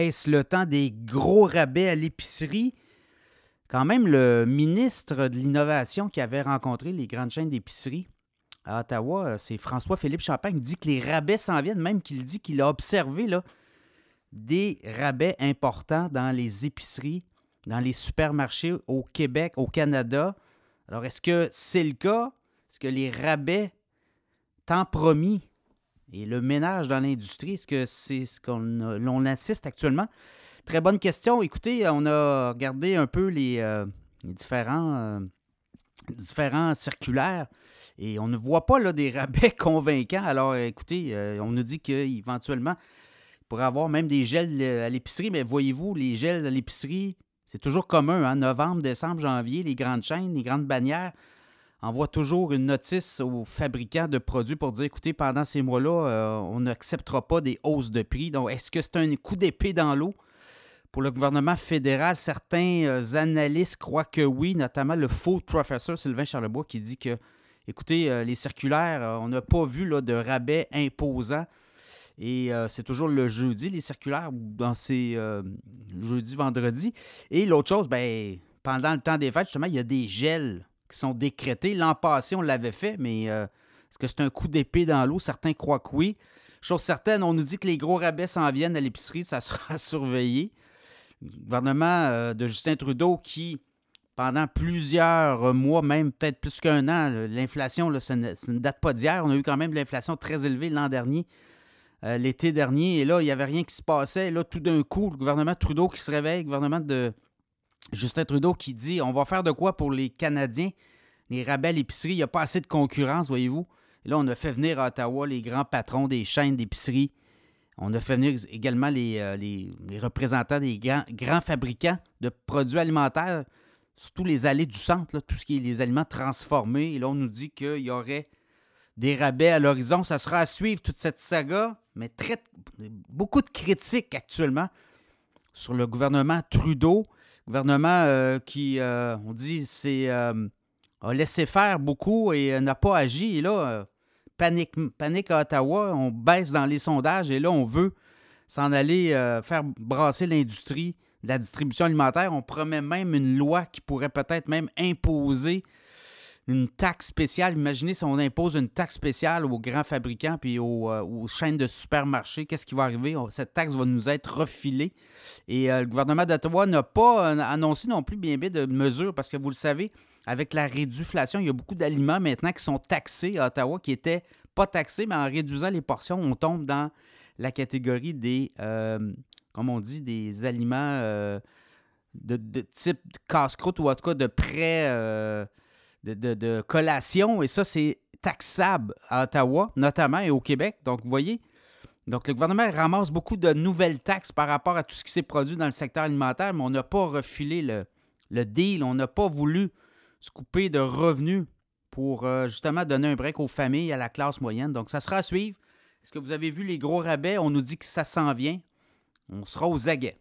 Est-ce le temps des gros rabais à l'épicerie? Quand même, le ministre de l'Innovation qui avait rencontré les grandes chaînes d'épicerie à Ottawa, c'est François-Philippe Champagne, dit que les rabais s'en viennent, même qu'il dit qu'il a observé des rabais importants dans les épiceries, dans les supermarchés au Québec, au Canada. Alors, est-ce que c'est le cas? Est-ce que les rabais tant promis et le ménage dans l'industrie, est-ce que c'est ce qu'on assiste actuellement? Très bonne question. Écoutez, on a regardé un peu les, euh, différents, euh, différents circulaires et on ne voit pas là, des rabais convaincants. Alors, écoutez, euh, on nous dit qu'éventuellement, il pourrait avoir même des gels à l'épicerie, mais voyez-vous, les gels à l'épicerie, c'est toujours commun. Hein? Novembre, décembre, janvier, les grandes chaînes, les grandes bannières envoie toujours une notice aux fabricants de produits pour dire écoutez, pendant ces mois-là, euh, on n'acceptera pas des hausses de prix. Donc, est-ce que c'est un coup d'épée dans l'eau? Pour le gouvernement fédéral, certains euh, analystes croient que oui, notamment le faux professeur Sylvain Charlebois qui dit que, écoutez, euh, les circulaires, on n'a pas vu là, de rabais imposants. Et c'est toujours le jeudi, les circulaires, dans ces jeudi, vendredi. Et l'autre chose, ben, pendant le temps des fêtes, justement, il y a des gels qui sont décrétés. L'an passé, on l'avait fait, mais euh, est-ce que c'est un coup d'épée dans l'eau? Certains croient que oui. Chose certaine, on nous dit que les gros rabais s'en viennent à l'épicerie, ça sera surveillé. Le gouvernement euh, de Justin Trudeau qui, pendant plusieurs mois, même peut-être plus qu'un an, l'inflation, ça ne, date pas d'hier. On a eu quand même l'inflation très élevée l'an dernier, euh, l'été dernier, et là, il n'y avait rien qui se passait. Là, tout d'un coup, le gouvernement Trudeau qui se réveille, le gouvernement de Justin Trudeau qui dit on va faire de quoi pour les Canadiens? Les rabais à l'épicerie, il n'y a pas assez de concurrence, voyez-vous. là, on a fait venir à Ottawa les grands patrons des chaînes d'épicerie. On a fait venir également les, euh, représentants des grands, fabricants de produits alimentaires, surtout les allées du centre, tout ce qui est les aliments transformés. Et là, on nous dit qu'il y aurait des rabais à l'horizon. Ça sera à suivre toute cette saga, mais beaucoup de critiques actuellement sur le gouvernement Trudeau gouvernement euh, qui, euh, on dit, c'est, euh, a laissé faire beaucoup et n'a pas agi. Et là, panique, panique à Ottawa, on baisse dans les sondages et là, on veut s'en aller faire brasser l'industrie la distribution alimentaire. On promet même une loi qui pourrait peut-être même imposer une taxe spéciale. Imaginez si on impose une taxe spéciale aux grands fabricants puis aux, euh, chaînes de supermarchés. Qu'est-ce qui va arriver? Cette taxe va nous être refilée. Et euh, le gouvernement d'Ottawa n'a pas euh, annoncé non plus bien bien de mesures parce que vous le savez, avec la réduflation, il y a beaucoup d'aliments maintenant qui sont taxés à Ottawa qui n'étaient pas taxés, mais en réduisant les portions, on tombe dans la catégorie des, comme on dit, des aliments de, type casse-croûte ou en tout cas de prêt de, collation, et ça, c'est taxable à Ottawa, notamment, et au Québec. Donc, vous voyez, donc le gouvernement ramasse beaucoup de nouvelles taxes par rapport à tout ce qui s'est produit dans le secteur alimentaire, mais on n'a pas refilé le, le deal, on n'a pas voulu se couper de revenus pour euh, justement donner un break aux familles, à la classe moyenne. Donc, ça sera à suivre. Est-ce que vous avez vu les gros rabais? On nous dit que ça s'en vient. On sera aux aguets.